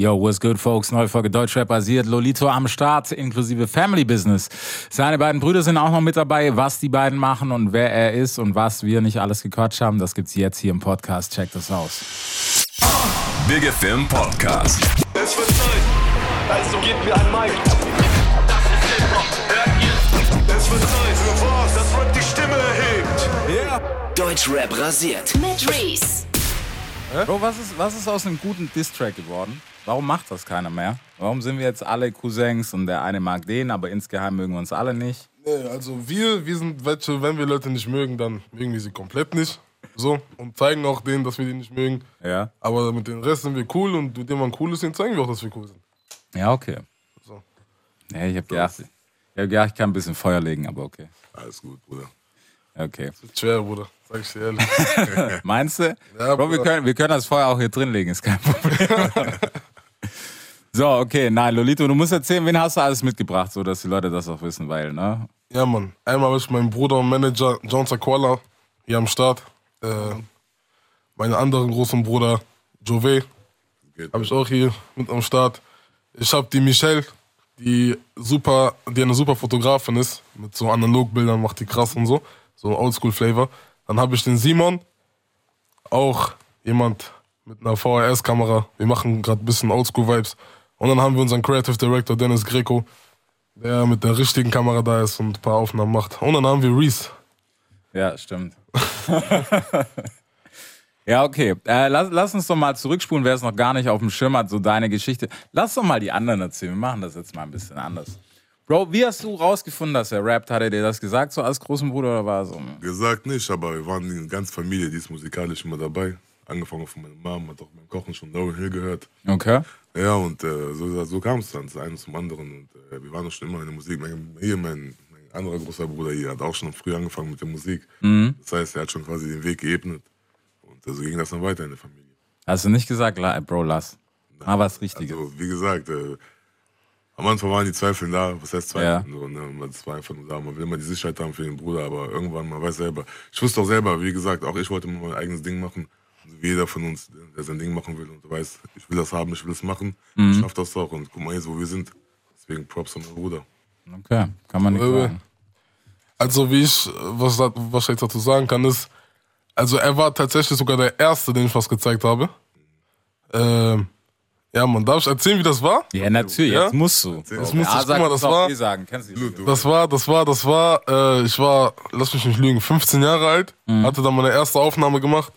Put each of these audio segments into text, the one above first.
Yo, what's good, folks? Neue Folge Deutschrap basiert. Lolito am Start, inklusive Family Business. Seine beiden Brüder sind auch noch mit dabei. Was die beiden machen und wer er ist und was wir nicht alles gequatscht haben, das gibt's jetzt hier im Podcast. Check das aus. Big FM Podcast. Es wird Zeit, also gebt mir ein Mic. Das ist Hip-Hop, hört ihr? Es wird Zeit für was, das Rap die Stimme erhebt. Deutschrap rasiert. Mit Reese. Bro, was ist, was ist aus einem guten Diss-Track geworden? Warum macht das keiner mehr? Warum sind wir jetzt alle Cousins und der eine mag den, aber insgeheim mögen wir uns alle nicht? Nee, also wir, wir sind welche, wenn wir Leute nicht mögen, dann mögen wir sie komplett nicht. So, und zeigen auch denen, dass wir die nicht mögen. Ja. Aber mit den Rest sind wir cool und mit dem man cool ist, den zeigen wir auch, dass wir cool sind. Ja, okay. So. Nee, ich hab gedacht, ich hab gedacht, ich kann ein bisschen Feuer legen, aber okay. Alles gut, Bruder. Okay. Wird schwer, Bruder. Sag ich dir ehrlich. Meinst du? Ja, Bro, wir können, wir können das Feuer auch hier drin legen, ist kein Problem. so, okay, nein, Lolito, du musst erzählen, wen hast du alles mitgebracht, so dass die Leute das auch wissen, weil, ne? ja, Mann. Einmal habe ich meinen Bruder und Manager John Sakwala hier am Start. Äh, meinen anderen großen Bruder Jove habe ich auch hier mit am Start. Ich habe die Michelle, die super, die eine super Fotografin ist, mit so Analogbildern, macht die krass und so, so Oldschool-Flavor. Dann habe ich den Simon, auch jemand mit einer VHS-Kamera. Wir machen gerade ein bisschen Oldschool-Vibes. Und dann haben wir unseren Creative Director Dennis Greco, der mit der richtigen Kamera da ist und ein paar Aufnahmen macht. Und dann haben wir Reese. Ja, stimmt. ja, okay. Äh, lass, lass uns doch mal zurückspulen, wer es noch gar nicht auf dem Schirm hat, so deine Geschichte. Lass doch mal die anderen erzählen. Wir machen das jetzt mal ein bisschen anders. Bro, wie hast du rausgefunden, dass er rappt? Hat er dir das gesagt, so als großen Bruder oder war er so? Gesagt nicht, aber wir waren in ganz Familie, die ist musikalisch immer dabei. Angefangen von meiner Mom, hat auch beim Kochen schon Lauryn Hill gehört. Okay. Ja, und äh, so, so kam es dann, das eine zum anderen. Und äh, wir waren auch schon immer in der Musik. Mein, hier, mein, mein anderer großer Bruder hier hat auch schon früh angefangen mit der Musik. Das heißt, er hat schon quasi den Weg geebnet. Und äh, so ging das dann weiter in der Familie. Hast du nicht gesagt, la- Bro, lass. Mal was Richtiges. Also, wie gesagt, äh, am Anfang waren die Zweifel da, was heißt Zweifel? Ja. So, ne? man- Das war einfach nur da, man will immer die Sicherheit haben für den Bruder, aber irgendwann, man weiß selber. Ich wusste auch selber, wie gesagt, auch ich wollte immer mein eigenes Ding machen. Und wie jeder von uns, der sein Ding machen will und weiß, ich will das haben, ich will es machen, Mhm. ich schaff das auch und guck mal jetzt, wo wir sind. Deswegen Props an meinen Bruder. Okay, kann man nicht Äh, sagen. Also wie ich, äh, was, was ich jetzt dazu sagen kann, ist, also er war tatsächlich sogar der Erste, den ich was gezeigt habe. Ähm, ja, man, darf ich erzählen, wie das war? Ja, natürlich, Ja? jetzt musst du. Jetzt muss ich, ja, guck sag mal, das war, sagen. Kennst du das war, das war, das war, äh, ich war, lass mich nicht lügen, 15 Jahre alt, hatte dann meine erste Aufnahme gemacht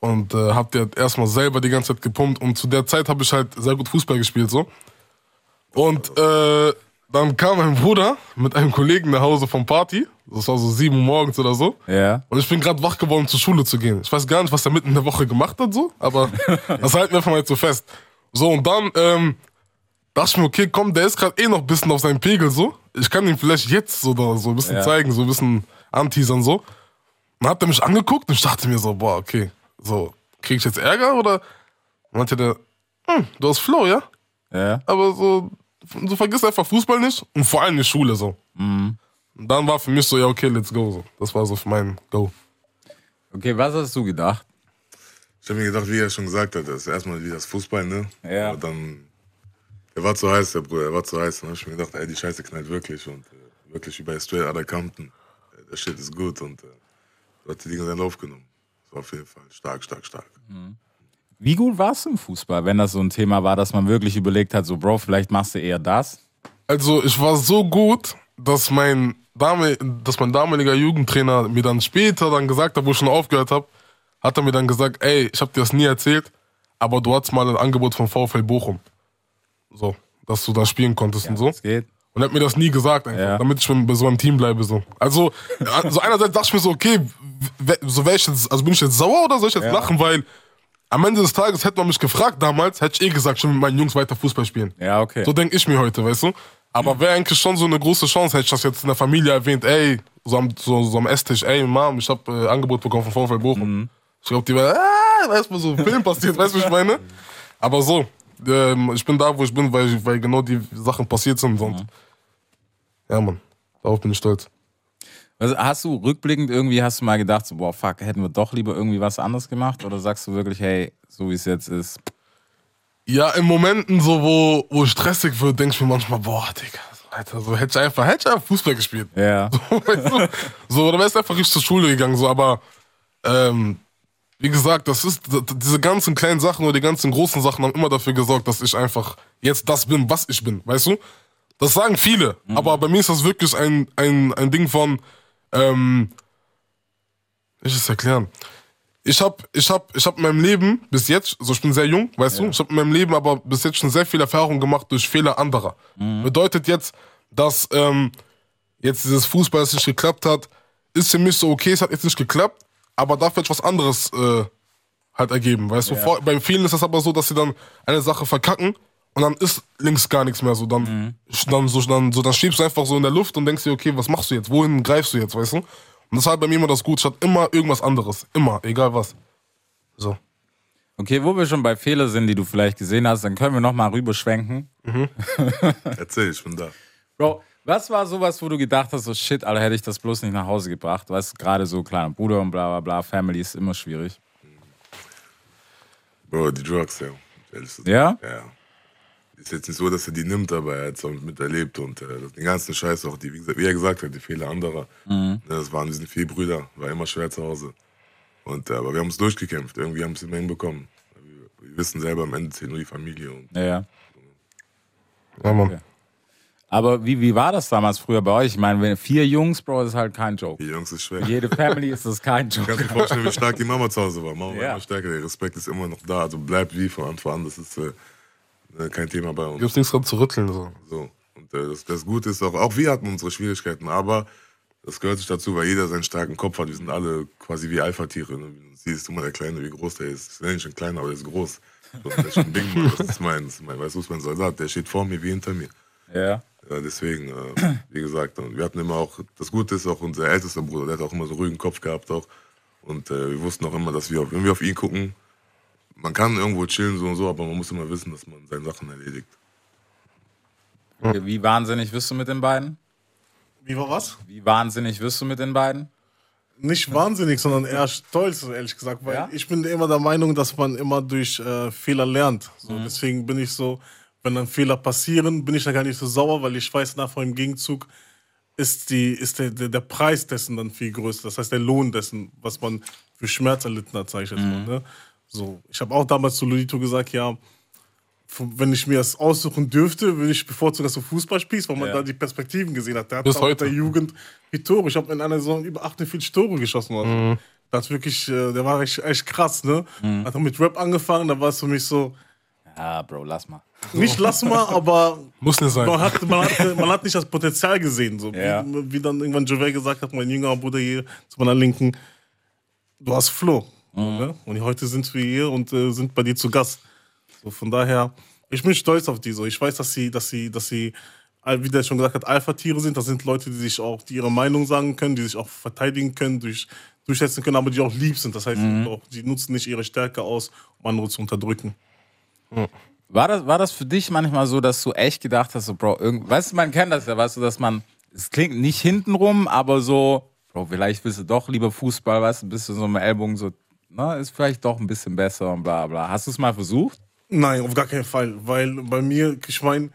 und äh, hab die halt erstmal selber die ganze Zeit gepumpt und zu der Zeit habe ich halt sehr gut Fußball gespielt, so. Und äh, dann kam mein Bruder mit einem Kollegen nach Hause vom Party, das war so sieben Uhr morgens oder so. Ja. Und ich bin gerade wach geworden, zur Schule zu gehen. Ich weiß gar nicht, was er mitten in der Woche gemacht hat, so, aber das halten wir einfach mal jetzt so fest. So, und dann ähm, dachte ich mir, okay, komm, der ist gerade eh noch ein bisschen auf seinem Pegel, so. Ich kann ihm vielleicht jetzt so, da, so ein bisschen Ja. zeigen, so ein bisschen anteasern, so. Dann hat er mich angeguckt und ich dachte mir so, boah, okay, so, krieg ich jetzt Ärger oder? Und dann meinte der, hm, du hast Flow, ja? Ja. aber so, so vergiss einfach Fußball nicht und vor allem die Schule so. Und dann war für mich so, ja, okay, let's go. So. Das war so für mein Go. Okay, was hast du gedacht? Ich habe mir gedacht, wie er schon gesagt hat, das ist erstmal wie das Fußball, ne? Ja. Aber dann, der war zu heiß, der Bruder, der war zu heiß. Dann habe ich mir gedacht, ey, die Scheiße knallt wirklich und äh, wirklich wie bei Straight Outta Compton. Äh, der Shit ist gut und äh, du hast die Dinge seinen Lauf genommen. Das war auf jeden Fall stark, stark, stark. Wie gut warst du im Fußball, wenn das so ein Thema war, dass man wirklich überlegt hat, so Bro, vielleicht machst du eher das? Also ich war so gut, dass mein, Dame, dass mein damaliger Jugendtrainer mir dann später dann gesagt hat, wo ich schon aufgehört habe, hat er mir dann gesagt, ey, ich habe dir das nie erzählt, aber du hattest mal ein Angebot von VfL Bochum. So, dass du da spielen konntest und so. Es geht. Und er hat mir das nie gesagt, einfach, Ja. damit ich bei so einem Team bleibe. So. Also, also einerseits dachte ich mir so, okay, so wär ich jetzt, also bin ich jetzt sauer oder soll ich jetzt lachen? Weil am Ende des Tages hätte man mich gefragt damals, hätte ich eh gesagt, ich will mit meinen Jungs weiter Fußball spielen. Ja, okay. So denke ich mir heute, weißt du? Aber wäre eigentlich schon so eine große Chance, hätte ich das jetzt in der Familie erwähnt, ey, so am, so, so am Esstisch, ey, Mom, ich habe äh, Angebot bekommen von VfL Bochum. Ich glaube, die wäre, ah, du, so ein Film passiert, weißt du, was ich meine? Aber so, ähm, ich bin da, wo ich bin, weil, weil genau die Sachen passiert sind und ja, Mann, darauf bin ich stolz. Also hast du rückblickend irgendwie, hast du mal gedacht, so, boah, fuck, hätten wir doch lieber irgendwie was anderes gemacht? Oder sagst du wirklich, hey, so wie es jetzt ist, Ja, in Momenten so, wo, wo stressig wird, denke ich mir manchmal, boah, Digga, so, Alter, so hätte ich einfach, hätte ich einfach Fußball gespielt. Ja. weißt du? So, oder wärst einfach richtig zur Schule gegangen, so, aber ähm, wie gesagt, das ist diese ganzen kleinen Sachen oder die ganzen großen Sachen haben immer dafür gesorgt, dass ich einfach jetzt das bin, was ich bin, weißt du? Das sagen viele, aber bei mir ist das wirklich ein, ein, ein Ding von, ähm, ich es erklären? Ich hab, ich hab, ich hab in meinem Leben bis jetzt, also ich bin sehr jung, weißt du, ich hab in meinem Leben aber bis jetzt schon sehr viel Erfahrung gemacht durch Fehler anderer. Bedeutet jetzt, dass ähm, jetzt dieses Fußball, das nicht geklappt hat, ist für mich so, okay, es hat jetzt nicht geklappt, aber dafür hat was anderes äh, halt ergeben, weißt du. Vor, bei vielen ist das aber so, dass sie dann eine Sache verkacken und dann ist links gar nichts mehr so. Dann, dann, so, dann, so, dann schiebst du einfach so in der Luft und denkst dir, okay, was machst du jetzt? Wohin greifst du jetzt, weißt du? Und das ist halt bei mir immer das Gute. Ich hatte immer irgendwas anderes. Immer, egal was. So. Okay, wo wir schon bei Fehler sind, die du vielleicht gesehen hast, dann können wir nochmal rüberschwenken. Erzähl, ich bin da. Bro, was war sowas, wo du gedacht hast, so shit, Alter, hätte ich das bloß nicht nach Hause gebracht? Weißt du, gerade so kleiner Bruder und bla bla bla, Family ist immer schwierig. Bro, die Drugs, ja. Ja? Ja. Ist jetzt nicht so, dass er die nimmt, aber er hat es auch miterlebt und äh, den ganzen Scheiß auch, die, wie, gesagt, wie er gesagt hat, die Fehler anderer. Ne, Das waren, wir sind vier Brüder, war immer schwer zu Hause. Und, äh, aber wir haben es durchgekämpft, irgendwie haben es immer hinbekommen. Wir, wir wissen selber, am Ende zählt nur die Familie. Und Ja, ja. Ja, Mann. Okay. Aber wie, wie war das damals früher bei euch? Ich meine, wenn vier Jungs, Bro, das ist halt kein Joke. die Jungs ist schwer. Jede Family ist das kein Kannst Joke. dir vorstellen, wie stark die Mama zu Hause war. Mama war Ja. immer stärker, der Respekt ist immer noch da. Also bleibt wie von Anfang an, das ist äh, äh, kein Thema bei uns. Gibt's nichts dran zu rütteln. So. So. Und äh, das, das Gute ist auch, auch wir hatten unsere Schwierigkeiten, aber das gehört sich dazu, weil jeder seinen starken Kopf hat. Wir sind alle quasi wie Alpha-Tiere. Ne? Wie du siehst, du mal der Kleine, wie groß der ist. Ich nenne ihn schon klein, aber der ist groß. Der ist schon ein Ding, das ist mein, das ist mein, weißt du, das ist mein Soldat. Der steht vor mir wie hinter mir. Ja. Ja, deswegen, äh, wie gesagt, und wir hatten immer auch, das Gute ist auch unser ältester Bruder, der hat auch immer so einen ruhigen Kopf gehabt auch. Und äh, wir wussten auch immer, dass wir, wenn wir auf ihn gucken, man kann irgendwo chillen so und so, aber man muss immer wissen, dass man seine Sachen erledigt. Okay, Wie wahnsinnig wirst du mit den beiden? Wie war was? Wie wahnsinnig wirst du mit den beiden? Nicht wahnsinnig, sondern eher stolz, ehrlich gesagt. Weil Ja? ich bin immer der Meinung, dass man immer durch äh, Fehler lernt. So, Mhm. Deswegen bin ich so, wenn dann Fehler passieren, bin ich da gar nicht so sauer, weil ich weiß, nachher im Gegenzug ist, die, ist der, der, der Preis dessen dann viel größer. Das heißt, der Lohn dessen, was man für Schmerz erlitten hat, sage ich jetzt Mhm. mal. Ne? So, ich habe auch damals zu Lolito gesagt, ja, wenn ich mir das aussuchen dürfte, würde ich bevorzugen, dass du Fußball spielst, weil man Ja. da die Perspektiven gesehen hat. Der hat Bis auch heute. der Jugend die Tore. Ich habe in einer Saison über 48 Tore geschossen. Also. Das wirklich, äh, der war echt, echt krass, ne? Hat er mit Rap angefangen, da war es für mich so, Ja, Bro, lass mal. nicht lass mal, aber Muss nicht sein. man hat, man, hat, man hat nicht das Potenzial gesehen. So. Ja. Wie, wie dann irgendwann Jovel gesagt hat, mein jüngerer Bruder hier zu meiner Linken, du hast Flow. Ne? Und heute sind wir hier und äh, sind bei dir zu Gast. So, von daher, ich bin stolz auf die so. Ich weiß, dass sie, dass sie, dass sie, äh, wie der schon gesagt hat, Alpha-Tiere sind. Das sind Leute, die sich auch, die ihre Meinung sagen können, die sich auch verteidigen können, durch, durchsetzen können, aber die auch lieb sind. Das heißt, auch, die nutzen nicht ihre Stärke aus, um andere zu unterdrücken. War das, war das für dich manchmal so, dass du echt gedacht hast, so, Bro, irgend, weißt du, man kennt das ja, weißt du, dass man, es klingt nicht hintenrum, aber so, Bro, vielleicht willst du doch lieber Fußball, weißt du, bist du so im Ellbogen so, na, ist vielleicht doch ein bisschen besser und bla bla. Hast du es mal versucht? Nein, auf gar keinen Fall. Weil bei mir, ich meine,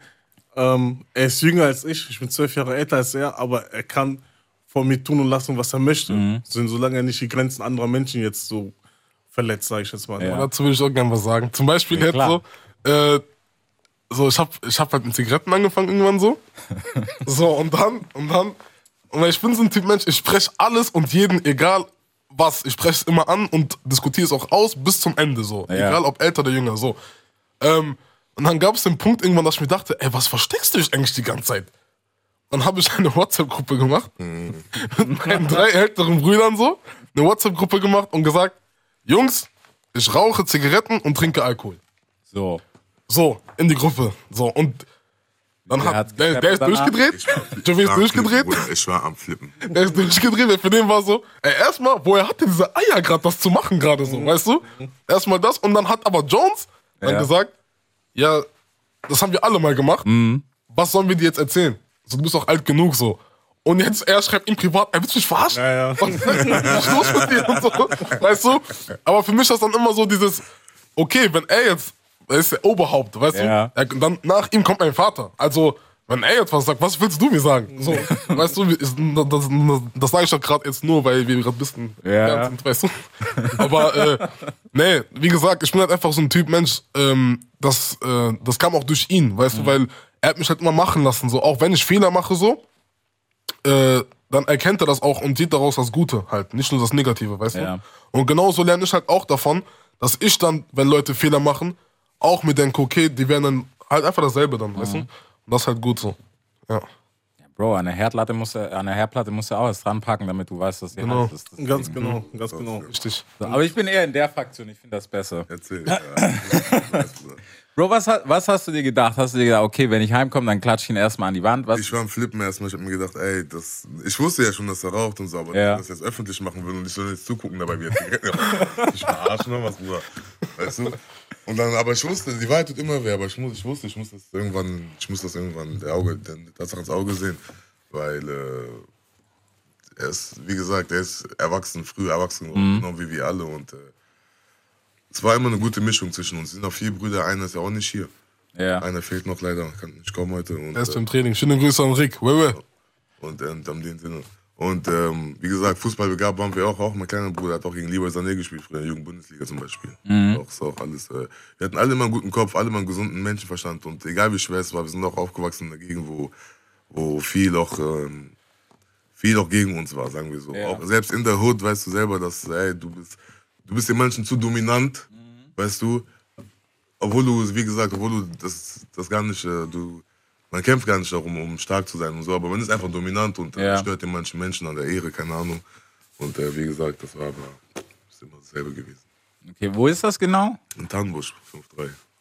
ähm, er ist jünger als ich, ich bin zwölf Jahre älter als er, aber er kann von mir tun und lassen, was er möchte. So, solange er nicht die Grenzen anderer Menschen jetzt so verletzt, sage ich jetzt mal. Ja. Dazu will ich auch gerne was sagen. Zum Beispiel Ja, jetzt klar. so, äh, so ich hab, ich hab halt mit Zigaretten angefangen irgendwann so. so, und dann, und dann, und ich bin so ein Typ Mensch, ich spreche alles und jeden, egal was, ich spreche es immer an und diskutiere es auch aus bis zum Ende so. Ja. Egal ob älter oder jünger, so. Ähm, und dann gab es den Punkt irgendwann, dass ich mir dachte, ey, was versteckst du dich eigentlich die ganze Zeit? Dann habe ich eine WhatsApp-Gruppe gemacht mit meinen drei älteren Brüdern so, eine WhatsApp-Gruppe gemacht und gesagt, Jungs, ich rauche Zigaretten und trinke Alkohol. So. So, in die Gruppe. So, und dann Wer hat, der, der ist danach? durchgedreht. Joey ist Flippen, durchgedreht. Bruder, Ich war am Flippen. Der ist durchgedreht. Der für den war so, ey, erstmal, woher hat der diese Eier gerade, das zu machen gerade so, weißt du? Erstmal das und dann hat aber Jones dann Ja. gesagt, ja, das haben wir alle mal gemacht. Was sollen wir dir jetzt erzählen? So, du bist doch alt genug so. Und jetzt, er schreibt ihm privat, ey, willst du mich verarschen? Ja, ja. Was ist los mit dir und so? Weißt du? Aber für mich ist das dann immer so dieses, okay, wenn er jetzt er ist der Oberhaupt, weißt Ja. du? Er, dann nach ihm kommt mein Vater. Also, wenn er jetzt was sagt, was willst du mir sagen? So, weißt du, ist, das, das, das sage ich doch gerade jetzt nur, weil wir gerade ein bisschen Ja. sind, weißt du? Aber äh, nee, wie gesagt, ich bin halt einfach so ein Typ Mensch, ähm, das, äh, das kam auch durch ihn, weißt Mhm. du, weil er hat mich halt immer machen lassen, so, auch wenn ich Fehler mache, so, äh, dann erkennt er das auch und sieht daraus das Gute halt, nicht nur das Negative, weißt Ja. du? Und genauso lerne ich halt auch davon, dass ich dann, wenn Leute Fehler machen, auch mir denke, okay, die werden dann halt einfach dasselbe dann, weißt du? Und das ist halt gut so. Ja. Bro, an der Herdplatte musst du, an der Herdplatte musst du auch was dran packen, damit du weißt, dass die Genau. Das Ganz Ding. genau, ganz genau. Richtig. So, aber ich bin eher in der Fraktion, ich finde das besser. Erzähl. Ja. Bro, was, was hast du dir gedacht? Hast du dir gedacht, okay, wenn ich heimkomme, dann klatsche ich ihn erstmal an die Wand? Was? Ich war am Flippen erstmal. Ich hab mir gedacht, ey, das. Ich wusste ja schon, dass er raucht und so, aber Ja. dass er das jetzt öffentlich machen will und ich soll jetzt zugucken dabei, wie er Ich verarschen oder was, Bruder. Weißt du? Und dann, aber ich wusste, die Wahrheit tut immer weh, aber ich, muss, ich wusste, ich muss das irgendwann, ich muss das irgendwann der Auge, der Tatsache ins Auge sehen, weil äh, er ist, wie gesagt, er ist erwachsen, früh erwachsen, genau wie wir alle und äh, es war immer eine gute Mischung zwischen uns. Es sind noch vier Brüder, einer ist ja auch nicht hier. ja. Einer fehlt noch leider, kann nicht kommen heute. Und, Er ist äh, im Training. Schöne Grüße an Rick. Wewe. und ähm, in dem Sinne. Und ähm, wie gesagt, Fußball begabt waren wir auch. Auch mein kleiner Bruder hat auch gegen Leroy Sané gespielt, früher in der Jugendbundesliga zum Beispiel. Auch, ist auch alles, äh, wir hatten alle immer einen guten Kopf, alle immer einen gesunden Menschenverstand. Und egal wie schwer es war, wir sind auch aufgewachsen in einer Gegend, wo, wo viel auch, ähm, viel auch gegen uns war, sagen wir so. Ja. Auch selbst in der Hood weißt du selber, dass ey, du bist, du bist den Menschen zu dominant, weißt du. Obwohl du, wie gesagt, obwohl du das, das gar nicht, äh, du, man kämpft gar nicht darum, um stark zu sein und so, aber man ist einfach dominant und äh, Ja. stört den manchen Menschen an der Ehre, keine Ahnung. Und äh, wie gesagt, das war aber ist immer dasselbe gewesen. Okay, wo ist das genau? In Tannenbusch,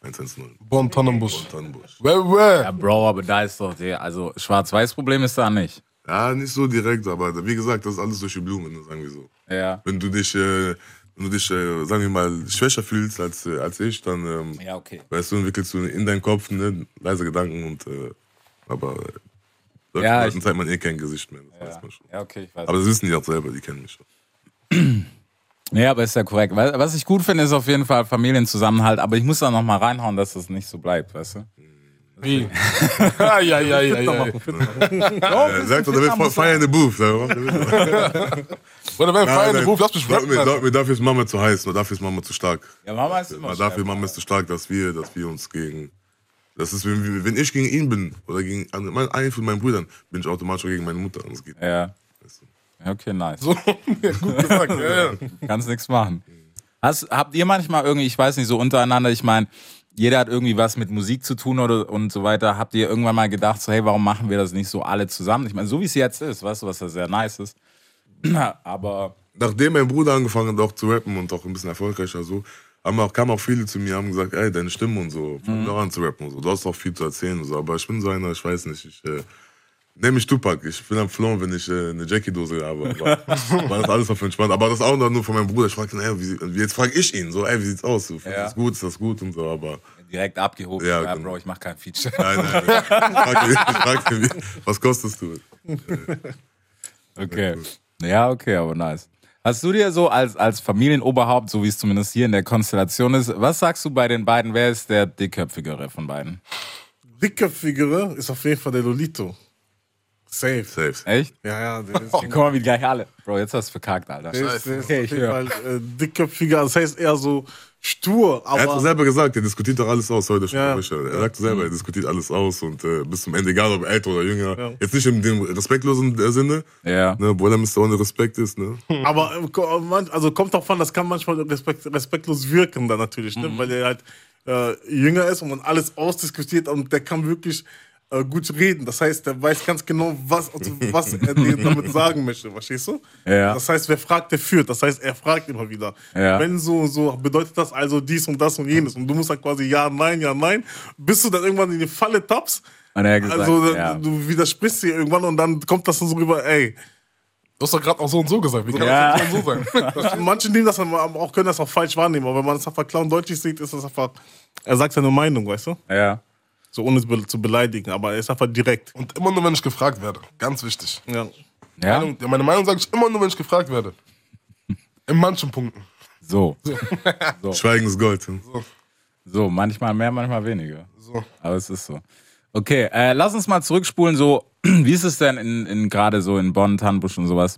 5-3, 1-1-0. Bonn Tannenbusch. Tannenbusch. Wewe. Ja, Bro, aber da ist doch der, also Schwarz-Weiß-Problem ist da nicht. Ja, nicht so direkt, aber wie gesagt, das ist alles durch die Blumen, ne, sagen wir so. Ja. Wenn du dich, äh, wenn du dich, äh, sagen wir mal, schwächer fühlst als, äh, als ich, dann, ähm, Ja, okay. weißt du, entwickelst du in deinem Kopf ne, leise Gedanken und, äh, aber äh, Ja, Leuten ich- zeigt man eh kein Gesicht mehr, das weiß Ja, man schon. ja okay, ich weiß. Aber das wissen die auch selber, die kennen mich schon. Ja, aber ist ja korrekt. Was ich gut finde, ist auf jeden Fall Familienzusammenhalt, aber ich muss da noch mal reinhauen, dass das nicht so bleibt, weißt du? Wie? ja, ja, ja, ja, ja. Sagt doch, der will feiern in the booth. Oder wenn Feier in Nein, Beruf, lass mich rappen. mir, Alter. mir, dafür ist Mama zu heiß, nur dafür ist Mama zu stark. Ja, Mama ist immer Weil dafür Mama ist zu stark, dass wir, dass wir uns gegen. Das ist, wenn, wenn ich gegen ihn bin oder gegen einen einen von meinen Brüdern, bin ich automatisch gegen meine Mutter. Das geht. Ja. Weißt du. Okay, nice. So, ja, gut gesagt. Ja, ja. Kannst nichts machen. Hast, habt ihr manchmal irgendwie, ich weiß nicht, so untereinander, ich meine, jeder hat irgendwie was mit Musik zu tun oder und so weiter. Habt ihr irgendwann mal gedacht, so, hey, warum machen wir das nicht so alle zusammen? Ich meine, so wie es jetzt ist, weißt du, was ja sehr nice ist. Aber Nachdem mein Bruder angefangen hat, auch zu rappen und auch ein bisschen erfolgreicher so, haben auch, kamen auch viele zu mir haben gesagt, ey, deine Stimme und so, fang doch an zu rappen und so. Du hast auch viel zu erzählen und so. Aber ich bin so einer, ich weiß nicht, ich äh, nenne mich Tupac. Ich bin am Flown, wenn ich äh, eine Jackie-Dose habe. Aber war das alles auf entspannt. Aber das auch nur von meinem Bruder. Ich fragte ihn, ey, wie, jetzt frage ich ihn so, ey, wie sieht's aus? Findest Ja. das gut, ist das gut und so, aber direkt abgehoben. Ja, Ja, genau. Bro, ich mach kein Feature. nein, nein. nein. Ich fragte, ich fragte was kostest du? Okay. Ja, okay, aber nice. Hast du dir so als, als Familienoberhaupt, so wie es zumindest hier in der Konstellation ist, was sagst du bei den beiden? Wer ist der dickköpfigere von beiden? Dickköpfigere ist auf jeden Fall der Lolito. Safe. Safe. Echt? Ja, ja, Oh, guck mal, wie gleich alle. Bro, jetzt hast du verkackt, Alter. der ist Okay, ich höre. Fall äh, dickköpfiger. Das heißt eher so stur, Er hat aber selber gesagt, er diskutiert doch alles aus heute schon. Ja. Richard. Er sagt selber, er diskutiert alles aus und äh, bis zum Ende, egal ob älter oder jünger. Ja. Jetzt nicht in dem respektlosen äh, Sinne, Ja. ne, obwohl er Mr. ohne Respekt ist. Ne? Aber äh, man- also kommt auch von, das kann manchmal respekt, respektlos wirken dann natürlich, ne? weil er halt äh, jünger ist und man alles ausdiskutiert und der kann wirklich äh, gut reden. Das heißt, der weiß ganz genau, was, also, was er dir damit sagen möchte, verstehst du? Ja. Das heißt, wer fragt, der führt. Das heißt, er fragt immer wieder. Ja. Wenn so, so bedeutet das also dies und das und jenes. Und du musst dann quasi ja, nein, ja, nein, bis du dann irgendwann in die Falle tappst. Und er hat gesagt, Also ja. du widersprichst dir irgendwann und dann kommt das dann so rüber, ey, Du hast doch gerade auch so und so gesagt. Wie kann Ja. das so und so sein? Manche nehmen das auch, können das auch falsch wahrnehmen, aber wenn man das einfach klar und deutlich sieht, ist das einfach, er sagt seine Meinung, weißt du? Ja. So ohne es zu beleidigen, aber er ist einfach direkt. Und immer nur, wenn ich gefragt werde. Ganz wichtig. Ja. Ja? Meinung, ja, meine Meinung sage ich immer nur, wenn ich gefragt werde. In manchen Punkten. So. Schweigen ist Gold. Ne? So, manchmal mehr, manchmal weniger. So. Aber es ist so. Okay, äh, lass uns mal zurückspulen. So, wie ist es denn in, in gerade so in Bonn, Tannbusch und sowas,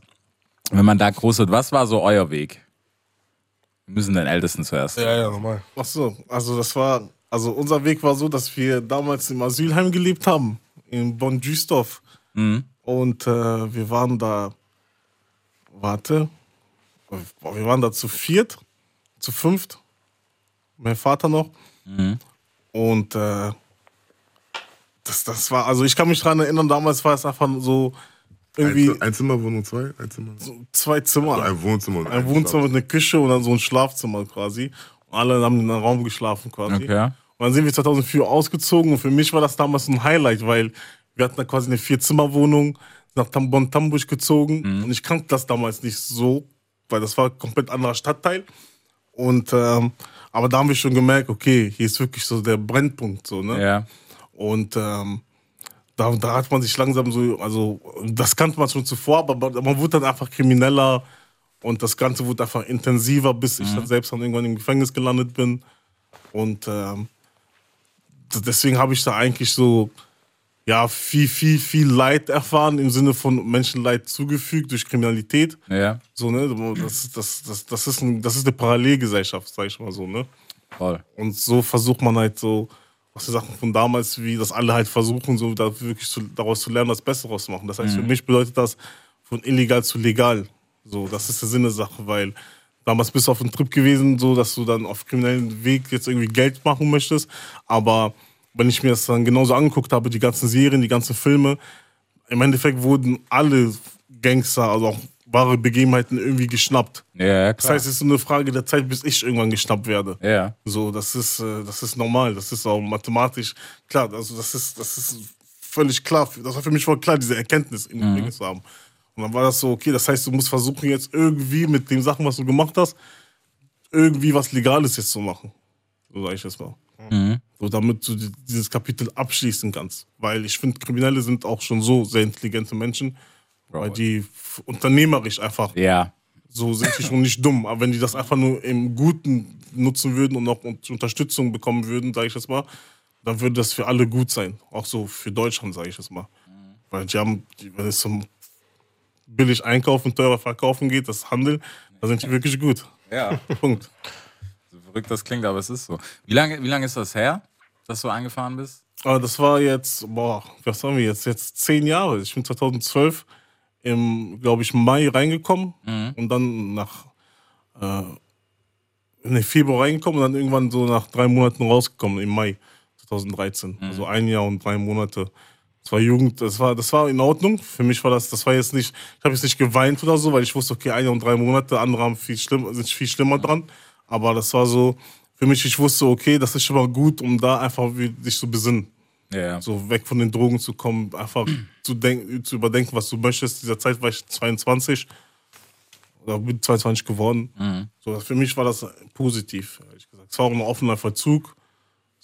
wenn man da groß wird? Was war so euer Weg? Wir müssen den Ältesten zuerst. Ja, ja, normal. Ach so, also das war, also unser Weg war so, dass wir damals im Asylheim gelebt haben, in Bonn-Düstorf. Und äh, wir waren da, warte, boah, wir waren da zu viert, zu fünft, mein Vater noch. Und äh, das, das war, also ich kann mich daran erinnern, damals war es einfach so irgendwie Ein, Einzimmerwohnung, zwei? Einzimmer. zwei Zimmer. Also ein Wohnzimmer. und ein Wohnzimmer mit einer Küche und dann so ein Schlafzimmer quasi. Alle haben in einem Raum geschlafen quasi. Okay. Und dann sind wir 2004 ausgezogen und für mich war das damals ein Highlight, weil wir hatten da quasi eine Vier-Zimmer-Wohnung, nach Tam Bonn Tambusch gezogen und ich kannte das damals nicht so, weil das war ein komplett anderer Stadtteil. Und ähm, aber da haben wir schon gemerkt, okay, hier ist wirklich so der Brennpunkt so, ne? Ja. Und ähm, da, da hat man sich langsam so, also das kannte man schon zuvor, aber man wurde dann einfach krimineller und das Ganze wurde einfach intensiver, bis ich dann selbst dann irgendwann im Gefängnis gelandet bin. Und ähm, deswegen habe ich da eigentlich so ja viel, viel, viel Leid erfahren im Sinne von Menschenleid zugefügt durch Kriminalität. Ja, So, ne? Das, das, das, das, ist, ein, das ist eine Parallelgesellschaft, sag ich mal so, ne? voll. Und so versucht man halt so, was die Sachen von damals, wie das alle halt versuchen, so da wirklich zu, daraus zu lernen, das Beste rauszumachen. Das heißt, für mich bedeutet das von illegal zu legal. So, das ist der Sinn der Sache, weil damals bist du auf einem Trip gewesen, so dass du dann auf kriminellen Weg jetzt irgendwie Geld machen möchtest. Aber wenn ich mir das dann genauso angeguckt habe, die ganzen Serien, die ganzen Filme, im Endeffekt wurden alle Gangster, also auch wahre Begebenheiten irgendwie geschnappt. Ja, ja, Das klar. heißt, es ist nur eine Frage der Zeit, bis ich irgendwann geschnappt werde. ja. So, das ist, äh, das ist normal, das ist auch mathematisch klar. Also das ist, das ist völlig klar. Das war für mich voll klar, diese Erkenntnis in dem Ding zu haben. Und dann war das so, okay, das heißt, du musst versuchen jetzt irgendwie mit den Sachen, was du gemacht hast, irgendwie was Legales jetzt zu machen. So sage ich das mal. So, damit du die- dieses Kapitel abschließen kannst. Weil ich finde, Kriminelle sind auch schon so sehr intelligente Menschen, weil die unternehmerisch einfach Ja, so sind die schon nicht dumm. Aber wenn die das einfach nur im Guten nutzen würden und auch un- Unterstützung bekommen würden, sage ich das mal, dann würde das für alle gut sein. Auch so für Deutschland, sage ich das mal. Weil die haben, wenn es zum billig einkaufen, teurer verkaufen geht, das Handel, da sind die wirklich gut. ja. Punkt. So verrückt das klingt, aber es ist so. Wie lange, wie lange ist das her, dass du angefahren bist? Aber das war jetzt, boah, was haben wir jetzt? Jetzt zehn Jahre. Ich bin 2012 im, glaube ich, Mai reingekommen und dann nach äh, in Februar reingekommen und dann irgendwann so nach drei Monaten rausgekommen im Mai 2013. Also ein Jahr und drei Monate. Das war Jugend, das war, das war in Ordnung. Für mich war das, das war jetzt nicht, ich habe jetzt nicht geweint oder so, weil ich wusste, okay, ein Jahr und drei Monate, andere haben viel schlimm, sind viel schlimmer dran. Aber das war so, für mich, ich wusste, okay, das ist schon mal gut, um da einfach sich zu besinnen Ja, so weg von den Drogen zu kommen, einfach zu, denken, zu überdenken, was du möchtest. Dieser Zeit war ich 22 oder bin 22 geworden. So, für mich war das positiv, ehrlich gesagt. Es war auch ein offener Verzug.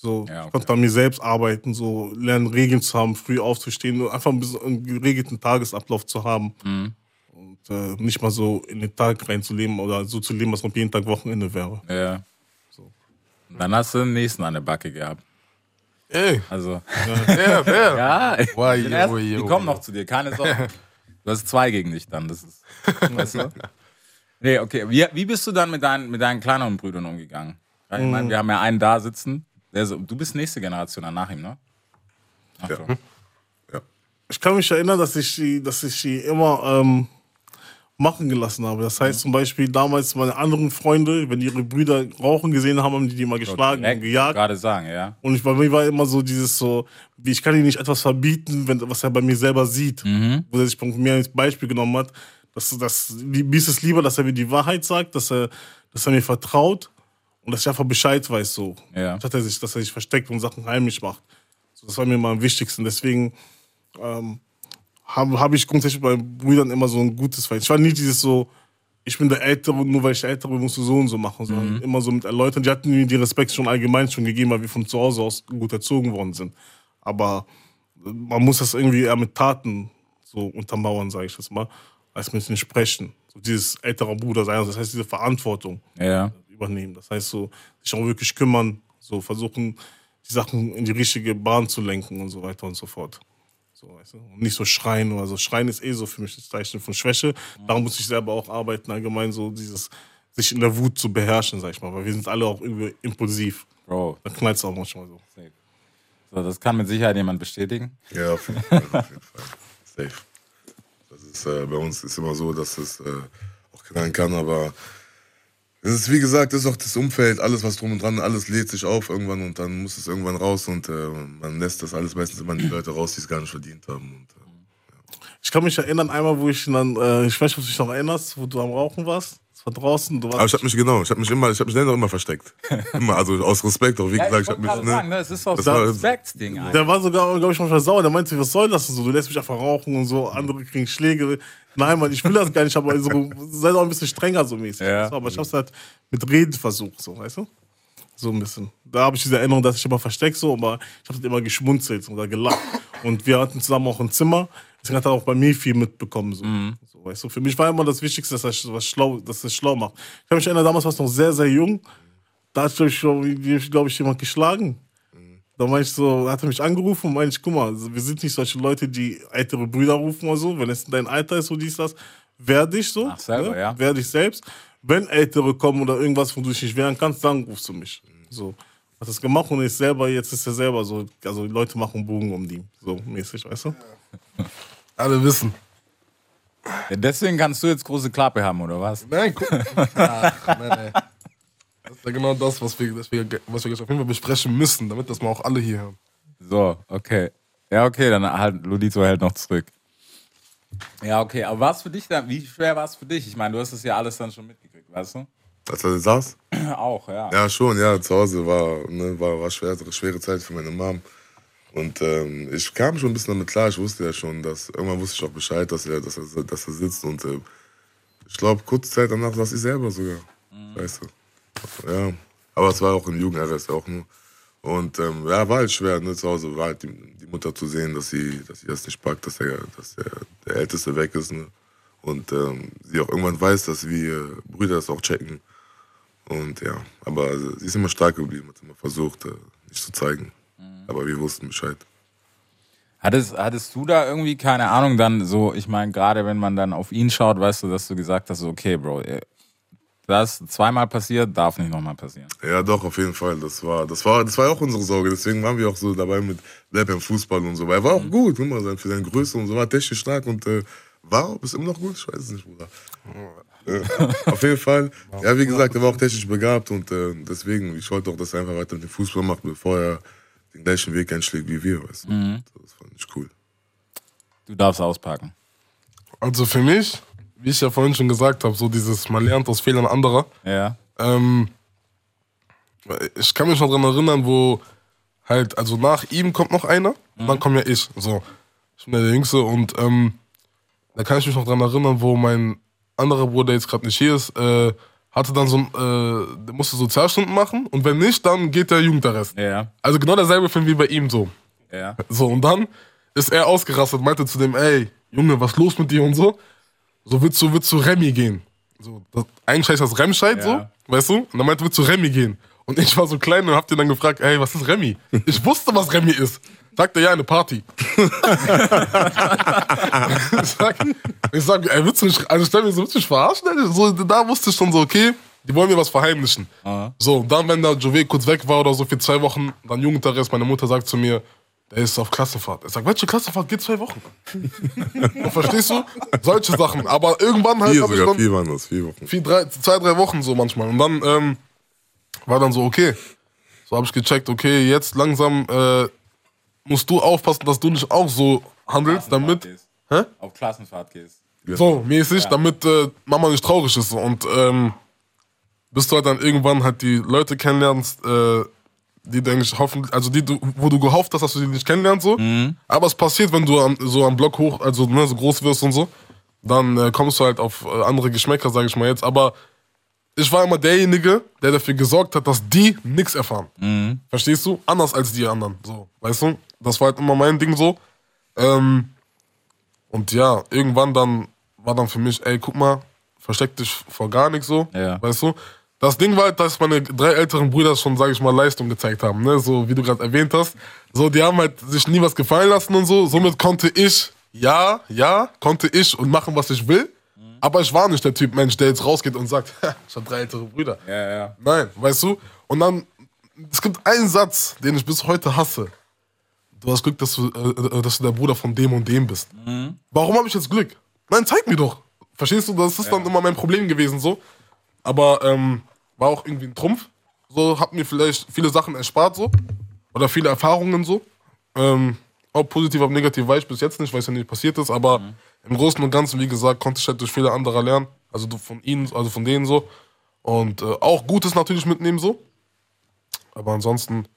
So, Ja, okay. ich konnte an mir selbst arbeiten, so lernen, Regeln zu haben, früh aufzustehen, und einfach ein bisschen einen geregelten Tagesablauf zu haben. Und äh, nicht mal so in den Tag reinzuleben oder so zu leben, als ob jeden Tag Wochenende wäre. ja. Und Dann hast du den nächsten an der Backe gehabt. Ey, Also, ja, den ersten, yo, yo, die kommen noch zu dir, keine Sorge. Du hast zwei gegen dich dann, das ist, weißt du? Nee, okay. Wie, wie bist du dann mit deinen, mit deinen kleineren Brüdern umgegangen? Ja, Ich meine, wir haben ja einen da sitzen. Der so, du bist nächste Generation dann nach ihm, ne? Ach so. Ich kann mich erinnern, dass ich die, dass ich die immer ähm, machen gelassen habe. Das heißt zum Beispiel damals meine anderen Freunde, wenn die ihre Brüder rauchen gesehen haben, haben die die immer geschlagen und gejagt. Gerade sagen, ja. Und ich, bei mir war immer so dieses so, wie ich kann ihm nicht etwas verbieten, wenn, was er bei mir selber sieht. Wo er sich von mir als Beispiel genommen hat. Dass, dass, mir ist es lieber, dass er mir die Wahrheit sagt, dass er, dass er mir vertraut und dass ich einfach Bescheid weiß. So. Ja. Statt er sich, dass er sich versteckt und Sachen heimlich macht. So, das war mir immer am wichtigsten. Deswegen ähm, habe hab ich grundsätzlich bei Brüdern immer so ein gutes Verhältnis. Ich war nie dieses so, ich bin der Ältere und nur weil ich der Ältere bin, musst du so und so machen, sondern immer so mit erläutern. Die hatten mir die Respekt schon allgemein schon gegeben, weil wir von zu Hause aus gut erzogen worden sind. Aber man muss das irgendwie eher mit Taten so untermauern, sage ich jetzt mal, als mit den Sprechen. So dieses ältere Bruder sein, also das heißt diese Verantwortung Ja. Übernehmen. Das heißt so, sich auch wirklich kümmern, So versuchen, die Sachen in die richtige Bahn zu lenken und so weiter und so fort. So, weißt du? Und nicht so schreien oder so. Schreien ist eh so für mich das Zeichen von Schwäche. Darum muss ich selber auch arbeiten, allgemein so dieses, sich in der Wut zu beherrschen, sag ich mal. Weil wir sind alle auch irgendwie impulsiv. Bro, Da knallt es auch manchmal so. so, das kann mit Sicherheit jemand bestätigen. Ja, auf jeden Fall. Auf jeden Fall. Safe. Das ist, äh, bei uns ist immer so, dass es äh, auch knallen kann, aber es ist, wie gesagt, das ist auch das Umfeld, alles was drum und dran, alles lädt sich auf irgendwann und dann muss es irgendwann raus und äh, man lässt das alles meistens immer an die Leute raus, die es gar nicht verdient haben. Und, äh, Ich kann mich erinnern, einmal, wo ich dann, äh, ich weiß nicht, ob du dich noch erinnerst, wo du am Rauchen warst. Das war draußen. Du warst aber ich habe mich genau, ich habe mich immer, ich habe mich dann auch immer versteckt. Immer, also aus Respekt auch, wie gesagt, ich habe mich. sagen, Ne, das ist auch Das so war- ein Respektsding eigentlich. Der war sogar, glaube ich, manchmal sauer. Der meinte, was soll das denn so? Du lässt mich einfach rauchen und so. Andere kriegen Schläge. Nein, Mann, ich will das gar nicht, aber so, sei doch ein bisschen strenger so mäßig. Ja. du? Aber ich hab's halt mit Reden versucht, so, weißt du? So ein bisschen. Da habe ich diese Erinnerung, dass ich immer versteckt so, aber ich habe immer geschmunzelt oder gelacht. Und wir hatten zusammen auch ein Zimmer. Deswegen hat er auch bei mir viel mitbekommen. So. So, weißt du? Für mich war immer das Wichtigste, dass er was schlau, dass er schlau macht. Ich kann mich erinnern, damals war es noch sehr, sehr jung. Da hat, glaube ich, glaub ich, jemand geschlagen. Da meinte ich so, hat er mich angerufen und meinte ich, guck mal, wir sind nicht solche Leute, die ältere Brüder rufen oder so. Wenn es dein Alter ist, so dies, das, wehr dich so. Ach, selber, ja. Wehr dich selbst. Wenn Ältere kommen oder irgendwas, wo du dich nicht wehren kannst, dann rufst du mich. So. Hat das gemacht und ist selber, jetzt ist er selber so, also die Leute machen Bogen um die. So mäßig, weißt du? Alle wissen. Ja, deswegen kannst du jetzt große Klappe haben, oder was? Nein, guck. Ach, nein, nein. Das ist ja genau das, was wir, wir, was wir jetzt auf jeden Fall besprechen müssen, damit das mal auch alle hier hören. So, okay. Ja, okay, dann halt, Ludito hält noch zurück. Ja, okay, aber war es für dich dann, wie schwer war es für dich? Ich meine, du hast das ja alles dann schon mitgekriegt, weißt du? als er saß? Auch, ja. Ja, schon, ja, zu Hause war, ne, war, war schwer, schwere Zeit für meine Mom. Und ähm, ich kam schon ein bisschen damit klar, ich wusste ja schon, dass irgendwann wusste ich auch Bescheid, dass er, dass er, dass er sitzt. Und äh, ich glaube, kurze Zeit danach saß ich selber sogar. Weißt du. Ja. Aber es war auch im Jugend-RS auch nur. Und ähm, ja, war halt schwer, ne, zu Hause war halt die, die Mutter zu sehen, dass sie, dass sie das nicht packt, dass der, dass der, der Älteste weg ist. Ne? Und ähm, sie auch irgendwann weiß, dass wir Brüder das auch checken. Und ja, aber sie ist immer stark geblieben, hat immer versucht, äh, nicht zu zeigen. Aber wir wussten Bescheid. Hattest, hattest du da irgendwie, keine Ahnung, dann so, ich meine, gerade wenn man dann auf ihn schaut, weißt du, dass du gesagt hast, okay, Bro, das zweimal passiert, darf nicht nochmal passieren. Ja, doch, auf jeden Fall. Das war, das war, das war auch unsere Sorge. Deswegen waren wir auch so dabei mit Bleib im Fußball und so. Weil er war auch gut, guck mal, sein- für seine Größe und so, war technisch stark und äh, war ist immer noch gut, ich weiß es nicht, Bruder. Äh, auf jeden Fall. Ja, wie gesagt, er war auch technisch begabt und äh, deswegen, ich wollte auch, dass er einfach weiter mit dem Fußball macht, bevor er den gleichen Weg einschlägt wie wir, weißt du. Das fand ich cool. Du darfst auspacken. Also für mich, wie ich ja vorhin schon gesagt habe, so dieses, man lernt aus Fehlern anderer. Ja. Ähm, ich kann mich noch dran erinnern, wo halt, also nach ihm kommt noch einer, und dann komme ja ich. So, ich bin ja der Jüngste und ähm, da kann ich mich noch dran erinnern, wo mein anderer Bruder, der jetzt gerade nicht hier ist, äh, hatte dann so ein, äh, der musste Sozialstunden machen und wenn nicht, dann geht der Jugendarrest. Ja. Also genau derselbe Film wie bei ihm so. Ja. So, und dann ist er ausgerastet, meinte zu dem, ey, Junge, was los mit dir und so. So, willst du, willst du Remy gehen? So, das, eigentlich heißt das Remscheid, Ja. so, weißt du? Und dann meinte, willst du Remy gehen? Und ich war so klein und hab den dann gefragt, ey, was ist Remy? Ich wusste, was Remy ist. Sagte, ja, eine Party. ich sag, ich sag, ey, willst du mich, also stell mir so, willst du mich verarschen? Ey? So, da wusste ich schon so, okay, die wollen mir was verheimlichen. So, und dann, wenn da Jovet kurz weg war oder so für zwei Wochen, dann Jugendarrest, meine Mutter sagt zu mir, der ist auf Klassenfahrt. Ich sag, welche Klassenfahrt geht zwei Wochen? Verstehst du? Solche Sachen. Aber irgendwann halt Vier hab ich sogar, dann vier waren das, vier Wochen. vier, drei, zwei, drei Wochen so manchmal. Und dann ähm, war dann so, okay. So habe ich gecheckt, okay, jetzt langsam äh, musst du aufpassen, dass du nicht auch so handelst, damit. Gehst. Hä? Auf Klassenfahrt gehst. So, mäßig, damit äh, Mama nicht traurig ist. Und ähm, bis du halt dann irgendwann halt die Leute kennenlernst, äh, die denke ich hoffen, also die wo du gehofft hast, dass du die nicht kennenlernst, so. Aber es passiert, wenn du am, so am Block hoch, also ne, so groß wirst und so, dann äh, kommst du halt auf äh, andere Geschmäcker, sage ich mal jetzt. Aber ich war immer derjenige, der dafür gesorgt hat, dass die nichts erfahren. Verstehst du? Anders als die anderen. So, weißt du? Das war halt immer mein Ding so. Ähm, und ja, irgendwann dann war dann für mich, ey, guck mal, versteck dich vor gar nichts so. Ja. Weißt du? Das Ding war dass meine drei älteren Brüder schon, sage ich mal, Leistung gezeigt haben, ne? So wie du gerade erwähnt hast. So, die haben halt sich nie was gefallen lassen und so. Somit konnte ich, ja, ja, konnte ich und machen, was ich will. Aber ich war nicht der Typ Mensch, der jetzt rausgeht und sagt, ich habe drei ältere Brüder. Ja, ja. Nein, weißt du? Und dann, es gibt einen Satz, den ich bis heute hasse. Du hast Glück, dass du, äh, äh, dass du der Bruder von dem und dem bist. Warum habe ich jetzt Glück? Nein, zeig mir doch. Verstehst du? Das ist dann immer mein Problem gewesen so. Aber ähm, war auch irgendwie ein Trumpf. So, hat mir vielleicht viele Sachen erspart so. Oder viele Erfahrungen so. Ähm, ob positiv, ob negativ, weiß ich bis jetzt nicht, weiß ja nicht, passiert ist. Aber im Großen und Ganzen, wie gesagt, konnte ich halt durch viele andere lernen. Also du- von ihnen, also von denen so. Und äh, auch Gutes natürlich mitnehmen so. Aber ansonsten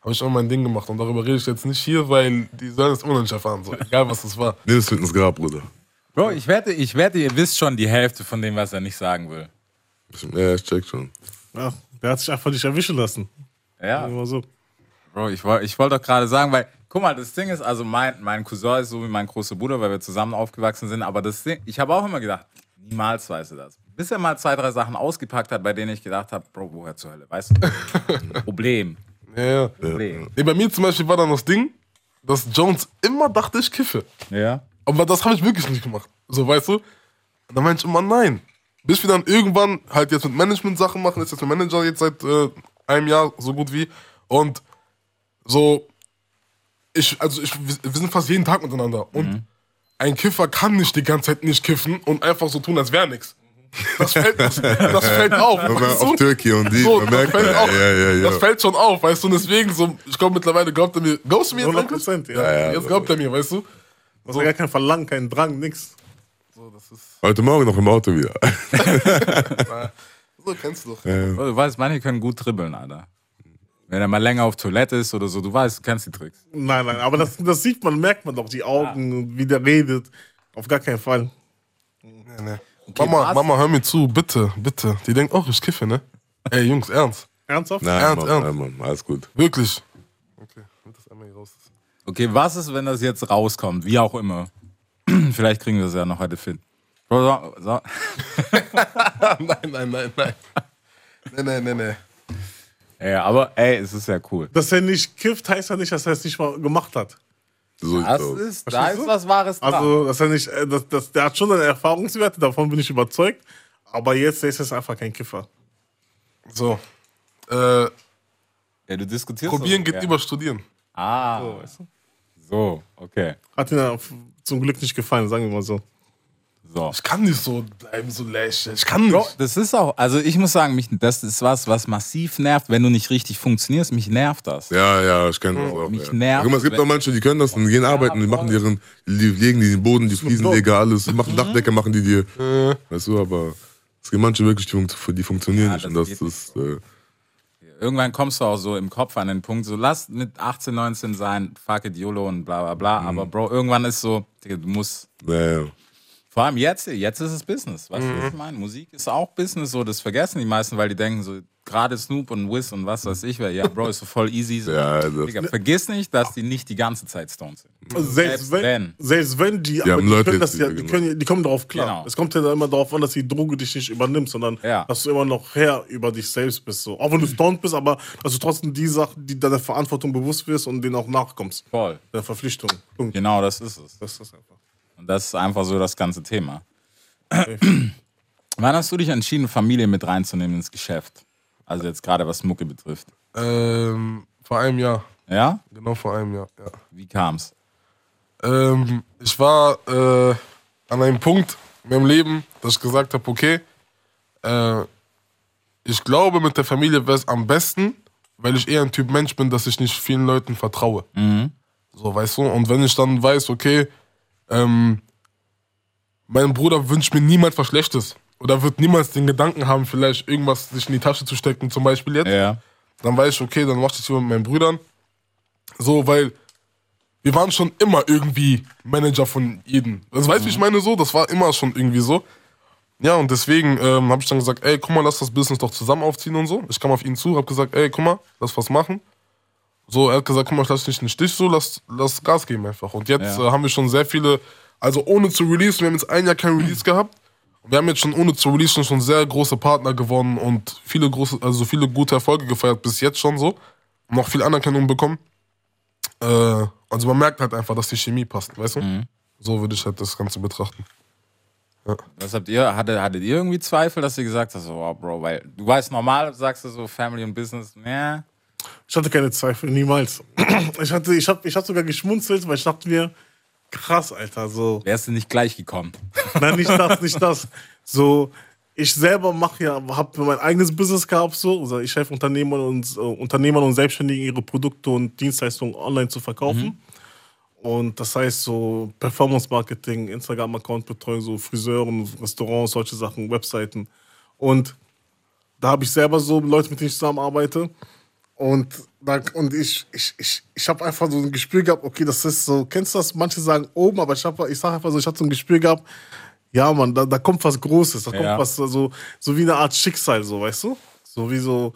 habe ich auch mein Ding gemacht. Und darüber rede ich jetzt nicht hier, weil die sollen es immer noch nicht erfahren. So. Egal was das war. Nee, das wird ins Grab, Bruder. Bro, ich wette, ich wette, ihr wisst schon die Hälfte von dem, was er nicht sagen will. Ja, ich check schon. Ja, der hat sich einfach nicht erwischen lassen. Ja. Immer so. Bro, ich wollte ich wollt doch gerade sagen, weil, guck mal, das Ding ist, also mein, mein Cousin ist so wie mein großer Bruder, weil wir zusammen aufgewachsen sind, aber das Ding, ich habe auch immer gedacht, niemals weiß er das. Bis er mal zwei, drei Sachen ausgepackt hat, bei denen ich gedacht habe, Bro, woher zur Hölle, weißt du? Problem. Ja, ja. Problem. Nee, bei mir zum Beispiel war dann das Ding, dass Jones immer dachte, ich kiffe. Ja. Aber das habe ich wirklich nicht gemacht. So, weißt du? Und dann meinte ich immer, nein. Bis wir dann irgendwann halt jetzt mit Management Sachen machen, ist jetzt mein Manager jetzt seit äh, einem Jahr so gut wie. Und so, ich, also ich, wir sind fast jeden Tag miteinander. Und ein Kiffer kann nicht die ganze Zeit nicht kiffen und einfach so tun, als wäre nichts. Das fällt, das, das fällt auf. Wenn man weißt du? auf Türkei und die, So, man das fällt auf. ja, ja, ja. Das fällt schon auf, weißt du, und deswegen so, ich glaube mittlerweile glaubt er mir, glaubst du mir jetzt 100 eigentlich? ja. Ja, ja. jetzt glaubt er mir, weißt du? Das ist gar kein Verlangen, kein Drang, nix. So, das ist, Heute Morgen noch im Auto wieder. so kennst du doch. Bro, du weißt, manche können gut dribbeln, Alter. Wenn er mal länger auf Toilette ist oder so, du weißt, du kennst die Tricks. Nein, nein, aber das, das sieht man, merkt man doch, die Augen und wie der redet. Auf gar keinen Fall. Nee, nee. Mama, was? Mama, hör mir zu, bitte, bitte. Die denkt, oh, ich kiffe, ne? Ey, Jungs, ernst. Ernsthaft? Nein, Ernst, Mann, ernst. nein, Mann, alles gut. Wirklich. Okay, das einmal hier raus ist. Okay, was ist, wenn das jetzt rauskommt? Wie auch immer. Vielleicht kriegen wir das ja noch heute fit. So, so. nein, nein, nein, nein. Nee, nee, nee, nee. Ja, aber ey, es ist ja cool. Dass er nicht kifft, heißt ja nicht, dass er es nicht mal gemacht hat. So Das aus. ist, da ist was Wahres dran. Also, dass er nicht, äh, dass, dass, der hat schon seine Erfahrungswerte, davon bin ich überzeugt. Aber jetzt ist es einfach kein Kiffer. So. Äh, ja, du diskutierst probieren geht ja. über studieren. Ah, So, weißt du? so, okay. Hat ihm ja zum Glück nicht gefallen, sagen wir mal so. So. Ich kann nicht so bleiben, so lächeln. Ich kann nicht. Das ist auch, also ich muss sagen, mich, das ist was, was massiv nervt, wenn du nicht richtig funktionierst. Mich nervt das. Ja, ja, ich kenne das auch. Mich ja. nervt, Guck mal, es gibt auch manche, die können das und gehen arbeiten, die machen deren, die legen die den Boden, die Fliesenleger, alles, die Mhm. machen Dachdecke, machen die dir. Weißt du, aber es gibt manche wirklich, die, die funktionieren Ja, nicht. das Und das geht nicht ist, äh, Irgendwann kommst du auch so im Kopf an den Punkt, so lass mit 18, 19 sein, fuck it, YOLO und bla bla bla. Aber Bro, irgendwann ist so, du musst naja. Vor allem jetzt, jetzt ist es Business. Weißt du, was ich meine? Musik ist auch Business, so das vergessen die meisten, weil die denken so, gerade Snoop und Wiz und was weiß ich, weil ja, Bro, ist so voll easy. So. Ja, das- Digga, vergiss nicht, dass die nicht die ganze Zeit stoned sind. Also selbst, Selbst wenn, wenn. selbst wenn die, aber haben die, Leute können das ja, die, können, die kommen darauf klar. Genau. Es kommt ja dann immer darauf an, dass die Droge dich nicht übernimmt, sondern Ja. dass du immer noch Herr über dich selbst bist. So. Auch wenn du stoned bist, aber dass du trotzdem die Sachen, die deiner Verantwortung bewusst wirst und denen auch nachkommst. Voll. Der Verpflichtung. Punkt. Genau, das ist es. Das ist das einfach. Und das ist einfach so das ganze Thema. Wann hast du dich entschieden, Familie mit reinzunehmen ins Geschäft? Also jetzt gerade was Mucke betrifft. Ähm, vor einem Jahr. Ja? Genau vor einem Jahr, ja. Wie kam's? Ähm, ich war äh, an einem Punkt in meinem Leben, dass ich gesagt habe, okay, äh, ich glaube, mit der Familie wäre es am besten, weil ich eher ein Typ Mensch bin, dass ich nicht vielen Leuten vertraue. So, weißt du? Und wenn ich dann weiß, okay, ähm, mein Bruder wünscht mir niemals was Schlechtes. Oder wird niemals den Gedanken haben, vielleicht irgendwas sich in die Tasche zu stecken, zum Beispiel jetzt Ja. dann weiß ich, okay, dann mach ich das hier mit meinen Brüdern. So, weil wir waren schon immer irgendwie Manager von jedem. Also weißt du, ich meine so? Das war immer schon irgendwie so. Ja, und deswegen ähm, habe ich dann gesagt, ey, guck mal, lass das Business doch zusammen aufziehen und so. Ich kam auf ihn zu, habe gesagt, ey, guck mal, lass was machen. So, er hat gesagt, guck mal, ich lass dich nicht Stich so, lass, lass Gas geben einfach. Und jetzt Ja. äh, haben wir schon sehr viele, also ohne zu releasen, wir haben jetzt ein Jahr kein Release gehabt. Wir haben jetzt schon ohne zu releasen schon sehr große Partner gewonnen und viele große, also viele gute Erfolge gefeiert, bis jetzt schon so. Und auch viel Anerkennung bekommen. Äh, also man merkt halt einfach, dass die Chemie passt, weißt du? So würde ich halt das Ganze betrachten. Was habt ihr, hattet, hattet ihr irgendwie Zweifel, dass ihr gesagt habt, so, wow, Bro, weil du weißt, normal sagst du so Family und Business, ja. Ich hatte keine Zweifel, niemals. Ich, hatte, ich habe ich hab sogar geschmunzelt, weil ich dachte mir, krass, Alter, so. Wärst du nicht gleich gekommen. Nein, nicht das, nicht das. So, ich selber mache ja, habe mein eigenes Business gehabt, so. Also ich helfe Unternehmern und, äh, Unternehmern und Selbstständigen, ihre Produkte und Dienstleistungen online zu verkaufen. Und das heißt so Performance-Marketing, Instagram-Account-Betreuung, so Friseuren, Restaurants, solche Sachen, Webseiten. Und da habe ich selber so Leute, mit denen ich zusammenarbeite. Und, da, und ich, ich, ich, ich habe einfach so ein Gespür gehabt, okay, das ist so, kennst du das? Manche sagen oben, aber ich, hab, ich sage einfach so, ich hatte so ein Gespür gehabt, ja, Mann, da, da kommt was Großes, da kommt Ja. was so, so wie eine Art Schicksal, so, weißt du? So wie so,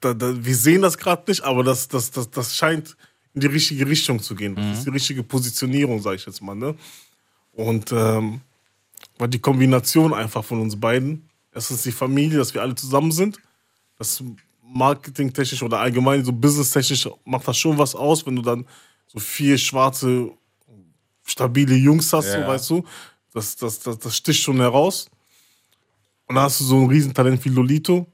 da, da, wir sehen das gerade nicht, aber das, das, das, das scheint in die richtige Richtung zu gehen. Das ist die richtige Positionierung, sage ich jetzt mal. Ne? Und ähm, weil die Kombination einfach von uns beiden, erstens die Familie, dass wir alle zusammen sind, das marketingtechnisch oder allgemein so businesstechnisch macht das schon was aus, wenn du dann so vier schwarze, stabile Jungs hast, Ja. so, weißt du. Das, das, das, das sticht schon heraus. Und dann hast du so ein Riesentalent wie Lolito.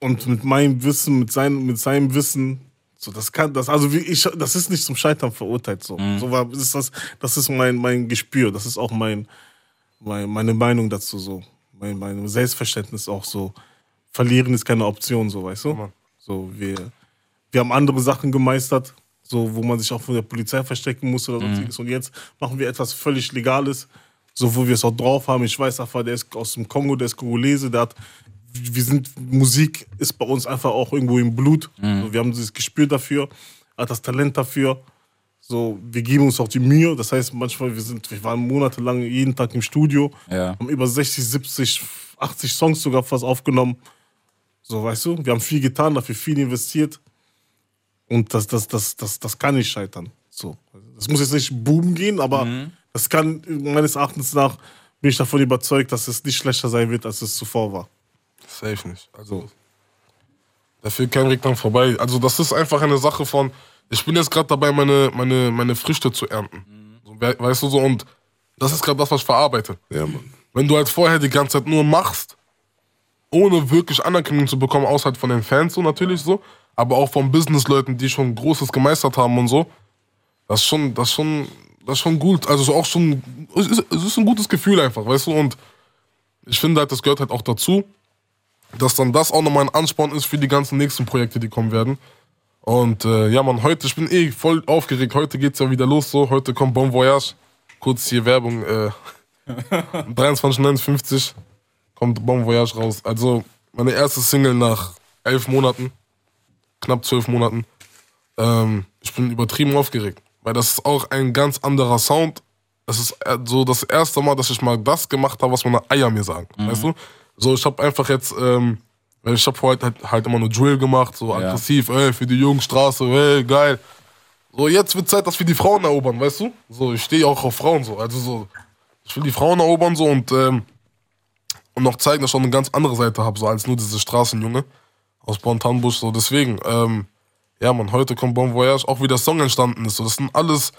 Und mit meinem Wissen, mit seinem, mit seinem Wissen, so das kann, das, also ich, das ist nicht zum Scheitern verurteilt. So, so war, ist das, das ist mein, mein Gespür, das ist auch mein, mein, meine Meinung dazu so. Mein, mein Selbstverständnis auch so. Verlieren ist keine Option, so, weißt du? So, wir, wir haben andere Sachen gemeistert, so, wo man sich auch von der Polizei verstecken muss oder sonstiges. Und jetzt machen wir etwas völlig Legales, so, wo wir es auch drauf haben. Ich weiß einfach, der ist aus dem Kongo, der ist Kongolese, der hat, wir sind, Musik ist bei uns einfach auch irgendwo im Blut. So, wir haben dieses Gespür dafür, hat das Talent dafür. So, wir geben uns auch die Mühe. Das heißt, manchmal, wir sind, wir waren monatelang jeden Tag im Studio, Ja. haben über 60, 70, 80 Songs sogar fast aufgenommen. So, weißt du, wir haben viel getan, dafür viel investiert. Und das, das, das, das, das kann nicht scheitern. So. Das muss jetzt nicht boom gehen, aber das kann meines Erachtens nach, bin ich davon überzeugt, dass es nicht schlechter sein wird, als es zuvor war. Safe nicht. Also, da führt kein Weg dran vorbei. Also, das ist einfach eine Sache von, ich bin jetzt gerade dabei, meine, meine, meine Früchte zu ernten. So, we- weißt du so, und das ist gerade das, was ich verarbeite. Ja, Mann. Wenn du halt vorher die ganze Zeit nur machst, ohne wirklich Anerkennung zu bekommen, außer halt von den Fans so natürlich so, aber auch von Businessleuten, die schon Großes gemeistert haben und so, das ist schon, das ist schon, das ist schon gut. Also ist auch schon, es ist, es ist ein gutes Gefühl einfach, weißt du, und ich finde halt, das gehört halt auch dazu, dass dann das auch nochmal ein Ansporn ist für die ganzen nächsten Projekte, die kommen werden. Und äh, ja, man, heute, ich bin eh voll aufgeregt. Heute geht's ja wieder los so. Heute kommt Bon Voyage. Kurz hier Werbung. Äh, 23,59 kommt Bon Voyage raus. Also meine erste Single nach elf Monaten, knapp zwölf Monaten. Ähm, ich bin übertrieben aufgeregt, weil das ist auch ein ganz anderer Sound. Es ist äh, so das erste Mal, dass ich mal das gemacht habe, was meine Eier mir sagen. Weißt du? So, ich habe einfach jetzt, ähm, weil ich habe vorher halt, halt immer nur Drill gemacht, so aggressiv, ey, für die Jugendstraße, ey, geil. So, jetzt wird Zeit, dass wir die Frauen erobern, weißt du? So, ich stehe auch auf Frauen so. Also so, ich will die Frauen erobern so und, ähm, und noch zeigen, dass ich auch eine ganz andere Seite habe, so als nur diese Straßenjunge aus Bonn-Tannbusch. So, deswegen, ähm, ja, man, heute kommt Bon Voyage, auch wie der Song entstanden ist. So, das sind alles,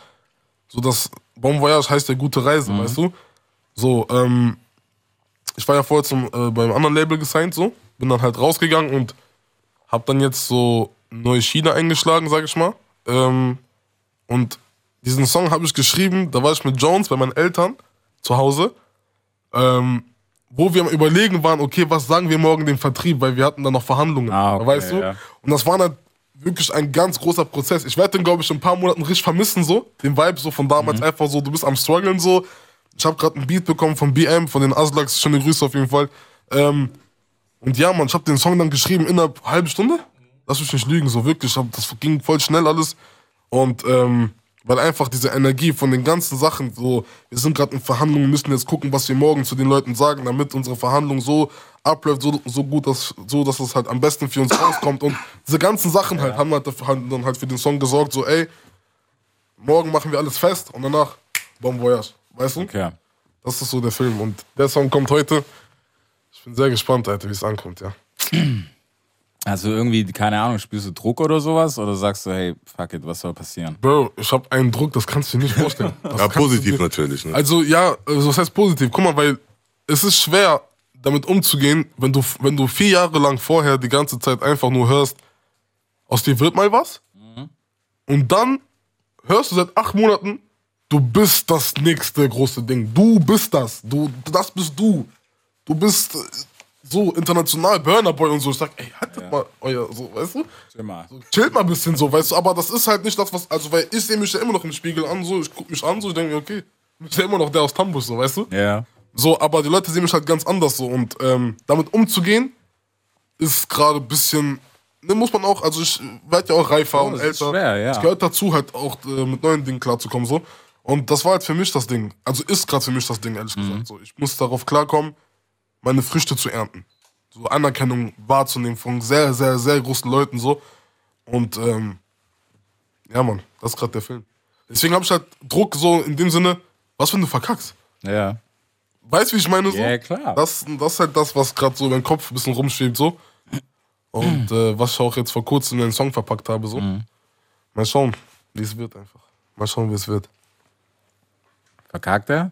so das Bon Voyage heißt ja gute Reise, weißt du? So, ähm, ich war ja vorher zum, äh, beim anderen Label gesigned, so, bin dann halt rausgegangen und hab dann jetzt so neue Schiene eingeschlagen, sag ich mal. Ähm, und diesen Song habe ich geschrieben, da war ich mit Jones bei meinen Eltern zu Hause, ähm, wo wir am Überlegen waren, okay, was sagen wir morgen dem Vertrieb, weil wir hatten dann noch Verhandlungen, Ah, okay, weißt du? ja. Und das war dann wirklich ein ganz großer Prozess. Ich werde den, glaube ich, in ein paar Monaten richtig vermissen, so. Den Vibe so von damals Mhm. einfach so, du bist am struggeln, so. Ich habe gerade einen Beat bekommen von BM, von den Aslaks, schöne Grüße auf jeden Fall. Ähm, und ja, man, ich habe den Song dann geschrieben innerhalb einer halben Stunde. Lass mich nicht lügen, so wirklich. Das ging voll schnell alles. Und ähm, weil einfach diese Energie von den ganzen Sachen, so, wir sind gerade in Verhandlungen, müssen jetzt gucken, was wir morgen zu den Leuten sagen, damit unsere Verhandlung so abläuft, so, so gut, dass, so dass es halt am besten für uns rauskommt. Und diese ganzen Sachen halt haben halt, haben dann halt für den Song gesorgt, so, ey, morgen machen wir alles fest und danach Bon Voyage. Weißt du? Okay. Das ist so der Film. Und der Song kommt heute. Ich bin sehr gespannt, Alter, wie es ankommt, ja. Also irgendwie, keine Ahnung, spürst du Druck oder sowas? Oder sagst du, hey, fuck it, was soll passieren? Bro, ich habe einen Druck, das kannst du dir nicht vorstellen. Das Ja, du positiv dir- natürlich. Ne? Also ja, also das heißt positiv. Guck mal, weil es ist schwer, damit umzugehen, wenn du, wenn du vier Jahre lang vorher die ganze Zeit einfach nur hörst, aus dir wird mal was. Und dann hörst du seit acht Monaten, du bist das nächste große Ding. Du bist das. Du, das bist du. Du bist so international Burner Boy und so. Ich sag, ey, haltet mal euer, so, weißt du? Immer. chillt mal ein bisschen so, weißt du, aber das ist halt nicht das, was, also, weil ich sehe mich ja immer noch im Spiegel an, so, ich guck mich an, so, ich denke mir, okay, du bist ja immer noch der aus Tambus, so, weißt du? Ja. So, aber die Leute sehen mich halt ganz anders so und ähm, damit umzugehen, ist gerade ein bisschen, ne, muss man auch, also ich werde ja auch reifer und das ist älter. schwer, ja. Es gehört dazu, halt auch äh, mit neuen Dingen klarzukommen, so. Und das war halt für mich das Ding, also ist gerade für mich das Ding, ehrlich Mhm. gesagt, so. Ich muss darauf klarkommen, meine Früchte zu ernten. So Anerkennung wahrzunehmen von sehr, sehr, sehr großen Leuten, so. Und, ähm, ja, Mann, das ist gerade der Film. Deswegen habe ich halt Druck so in dem Sinne, was wenn du verkackst? Ja. Weißt du, wie ich meine? So? Ja, klar. Das, das ist halt das, was gerade so in meinem Kopf ein bisschen rumschwebt, so. Und äh, was ich auch jetzt vor kurzem in den Song verpackt habe, so. Mal schauen, wie es wird einfach. Mal schauen, wie es wird. Verkackt er?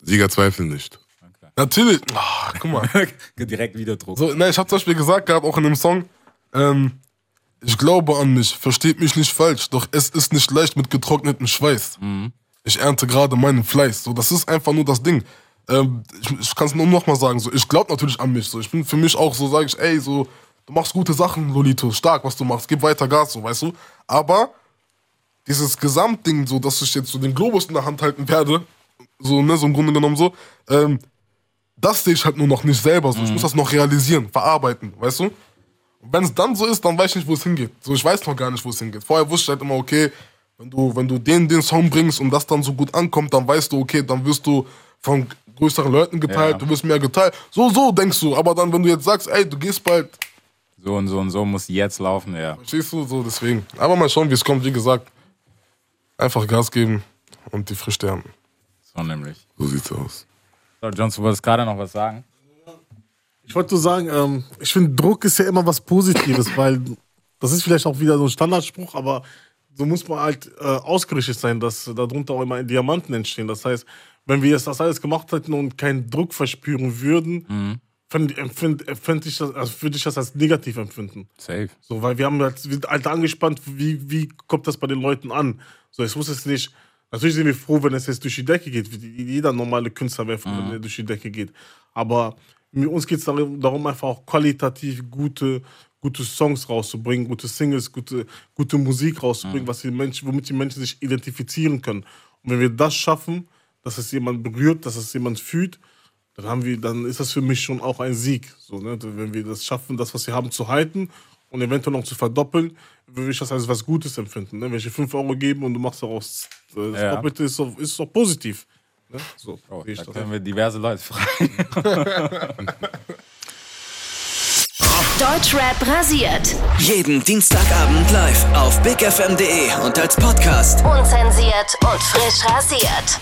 Sieger zweifeln nicht. Natürlich, ah, guck mal. Direkt wieder Druck. So, ne, ich habe zum Beispiel gesagt gehabt, auch in dem Song, ähm, ich glaube an mich, versteht mich nicht falsch, doch es ist nicht leicht mit getrocknetem Schweiß. Ich ernte gerade meinen Fleiß. So, das ist einfach nur das Ding. Ähm, ich ich kann es nur noch mal sagen. So, ich glaube natürlich an mich. So, ich bin für mich auch so, sage ich, ey, so, du machst gute Sachen, Lolito, stark, was du machst, gib weiter Gas, so, weißt du. Aber dieses Gesamtding, so, dass ich jetzt so den Globus in der Hand halten werde, so, ne, so im Grunde genommen so, ähm, das sehe ich halt nur noch nicht selber. So. Ich muss das noch realisieren, verarbeiten, weißt du? Und wenn es dann so ist, dann weiß ich nicht, wo es hingeht. So, ich weiß noch gar nicht, wo es hingeht. Vorher wusste ich halt immer, okay, wenn du, wenn du den, den Song bringst und das dann so gut ankommt, dann weißt du, okay, dann wirst du von größeren Leuten geteilt, Ja. du wirst mehr geteilt. So, so denkst du. Aber dann, wenn du jetzt sagst, ey, du gehst bald, So und so und so muss jetzt laufen, ja. verstehst du, so deswegen. Aber mal schauen, wie es kommt. Wie gesagt, einfach Gas geben und die Früchte ernten. So nämlich. So sieht's aus. So, Jones, du wolltest gerade noch was sagen? Ich wollte nur sagen, ähm, ich finde, Druck ist ja immer was Positives, weil das ist vielleicht auch wieder so ein Standardspruch, aber so muss man halt äh, ausgerichtet sein, dass darunter auch immer Diamanten entstehen. Das heißt, wenn wir jetzt das alles gemacht hätten und keinen Druck verspüren würden, fänd, empfind, fänd ich das, also würde ich das als negativ empfinden. Safe. So, weil wir haben halt, wir sind halt angespannt, wie, wie kommt das bei den Leuten an? So, es muss jetzt nicht, natürlich sind wir froh, wenn es jetzt durch die Decke geht. Wie Jeder normale Künstler wäre froh, wenn er durch die Decke geht. Aber uns geht es darum, einfach auch qualitativ gute, gute Songs rauszubringen, gute Singles, gute, gute Musik rauszubringen, was die Menschen, womit die Menschen sich identifizieren können. Und wenn wir das schaffen, dass es jemand berührt, dass es jemand fühlt, dann haben wir, dann ist das für mich schon auch ein Sieg. So, ne? Wenn wir das schaffen, das, was wir haben, zu halten und eventuell noch zu verdoppeln, würde ich das als was Gutes empfinden. Ne? Wenn ich dir 5 Euro gebe und du machst daraus äh, das Ja. Doppelte, ist doch, ist doch positiv. Ne? So Oh, da das. können wir diverse Leute fragen. Deutschrap rasiert. Jeden Dienstagabend live auf bigfm.de und als Podcast. Unzensiert und frisch rasiert.